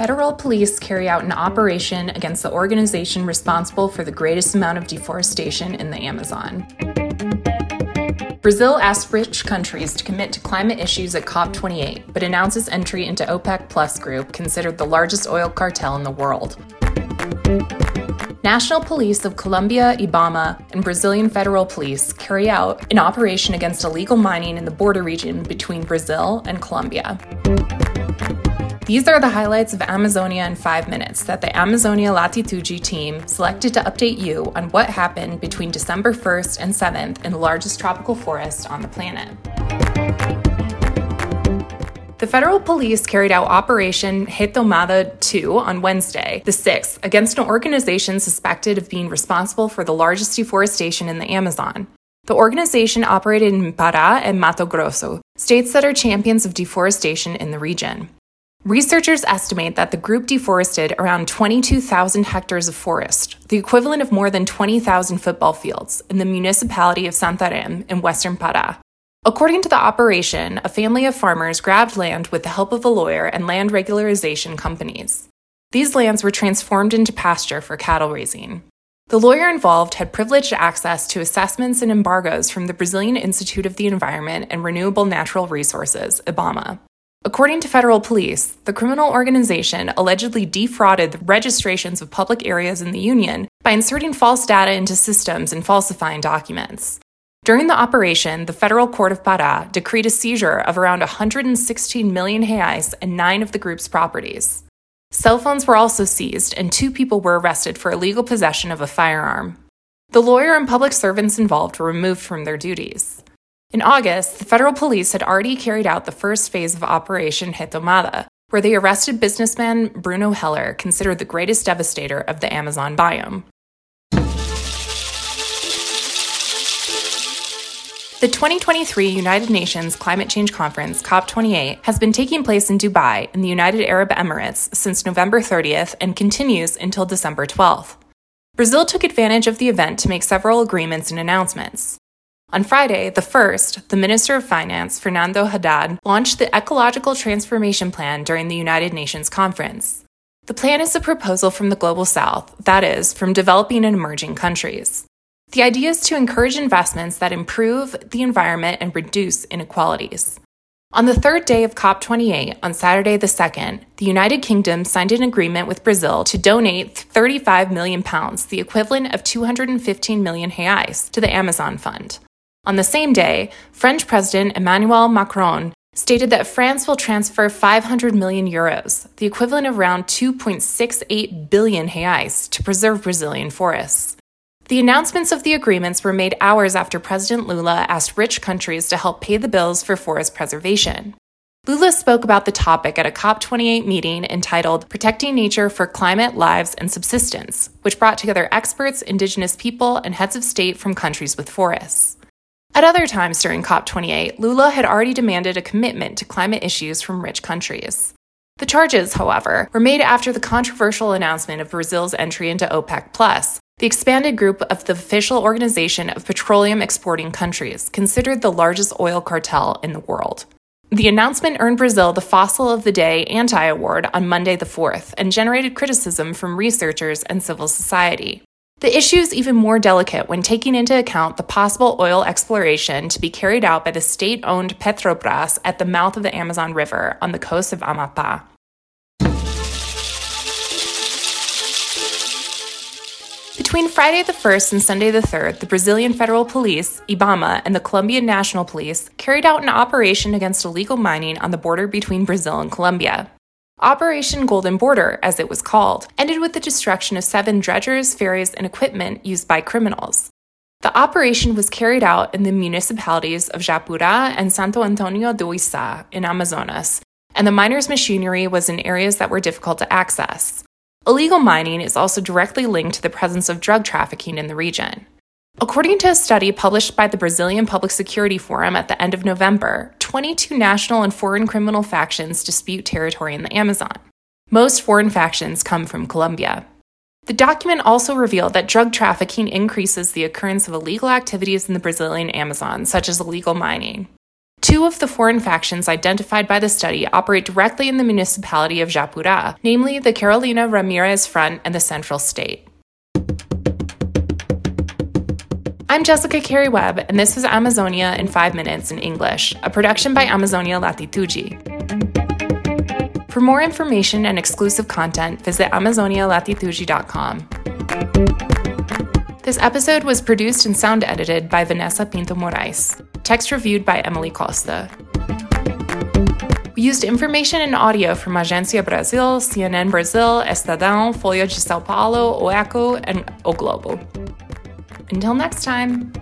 Federal police carry out an operation against the organization responsible for the greatest amount of deforestation in the Amazon. Brazil asks rich countries to commit to climate issues at COP28, but announces entry into OPEC Plus group, considered the largest oil cartel in the world. National Police of Colombia, IBAMA, and Brazilian Federal Police carry out an operation against illegal mining in the border region between Brazil and Colombia. These are the highlights of Amazonia in five minutes that the Amazonia Latitude team selected to update you on what happened between December 1st and 7th in the largest tropical forest on the planet. The federal police carried out Operation Retomada 2 on Wednesday, the 6th, against an organization suspected of being responsible for the largest deforestation in the Amazon. The organization operated in Pará and Mato Grosso, states that are champions of deforestation in the region. Researchers estimate that the group deforested around 22,000 hectares of forest, the equivalent of more than 20,000 football fields, in the municipality of Santarém in western Pará. According to the operation, a family of farmers grabbed land with the help of a lawyer and land regularization companies. These lands were transformed into pasture for cattle raising. The lawyer involved had privileged access to assessments and embargoes from the Brazilian Institute of the Environment and Renewable Natural Resources, IBAMA. According to federal police, the criminal organization allegedly defrauded the registrations of public areas in the Union by inserting false data into systems and falsifying documents. During the operation, the Federal Court of Pará decreed a seizure of around 116 million reais and nine of the group's properties. Cell phones were also seized, and two people were arrested for illegal possession of a firearm. The lawyer and public servants involved were removed from their duties. In August, the federal police had already carried out the first phase of Operation Retomada, where they arrested businessman Bruno Heller, considered the greatest devastator of the Amazon biome. The 2023 United Nations Climate Change Conference, COP28, has been taking place in Dubai in the United Arab Emirates since November 30th and continues until December 12th. Brazil took advantage of the event to make several agreements and announcements. On Friday, the 1st, the Minister of Finance, Fernando Haddad, launched the Ecological Transformation Plan during the United Nations conference. The plan is a proposal from the Global South, that is, from developing and emerging countries. The idea is to encourage investments that improve the environment and reduce inequalities. On the third day of COP28, on Saturday the 2nd, the United Kingdom signed an agreement with Brazil to donate 35 million pounds, the equivalent of 215 million reais, to the Amazon Fund. On the same day, French President Emmanuel Macron stated that France will transfer 500 million euros, the equivalent of around 2.68 billion reais, to preserve Brazilian forests. The announcements of the agreements were made hours after President Lula asked rich countries to help pay the bills for forest preservation. Lula spoke about the topic at a COP28 meeting entitled Protecting Nature for Climate, Lives, and Subsistence, which brought together experts, indigenous people, and heads of state from countries with forests. At other times during COP28, Lula had already demanded a commitment to climate issues from rich countries. The charges, however, were made after the controversial announcement of Brazil's entry into OPEC, Plus, the expanded group of the official organization of petroleum exporting countries, considered the largest oil cartel in the world. The announcement earned Brazil the Fossil of the Day Anti Award on Monday the 4th and generated criticism from researchers and civil society. The issue is even more delicate when taking into account the possible oil exploration to be carried out by the state owned Petrobras at the mouth of the Amazon River on the coast of Amapá. Between Friday the 1st and Sunday the 3rd, the Brazilian Federal Police, IBAMA, and the Colombian National Police carried out an operation against illegal mining on the border between Brazil and Colombia. Operation Golden Border, as it was called, ended with the destruction of seven dredgers, ferries, and equipment used by criminals. The operation was carried out in the municipalities of Japurá and Santo Antonio do Içá in Amazonas, and the miners' machinery was in areas that were difficult to access. Illegal mining is also directly linked to the presence of drug trafficking in the region. According to a study published by the Brazilian Public Security Forum at the end of November, 22 national and foreign criminal factions dispute territory in the Amazon. Most foreign factions come from Colombia. The document also revealed that drug trafficking increases the occurrence of illegal activities in the Brazilian Amazon, such as illegal mining. Two of the foreign factions identified by the study operate directly in the municipality of Japurá, namely the Carolina Ramirez Front and the Central State. I'm Jessica Carey Webb, and this was Amazonia in 5 Minutes in English, a production by Amazonia Latitude. For more information and exclusive content, visit AmazoniaLatitude.com. This episode was produced and sound edited by Vanessa Pinto Morais. Text reviewed by Emily Costa. We used information and audio from Agência Brasil, CNN Brazil, Estadão, Folha de Sao Paulo, O Eco, and O Globo. Until next time.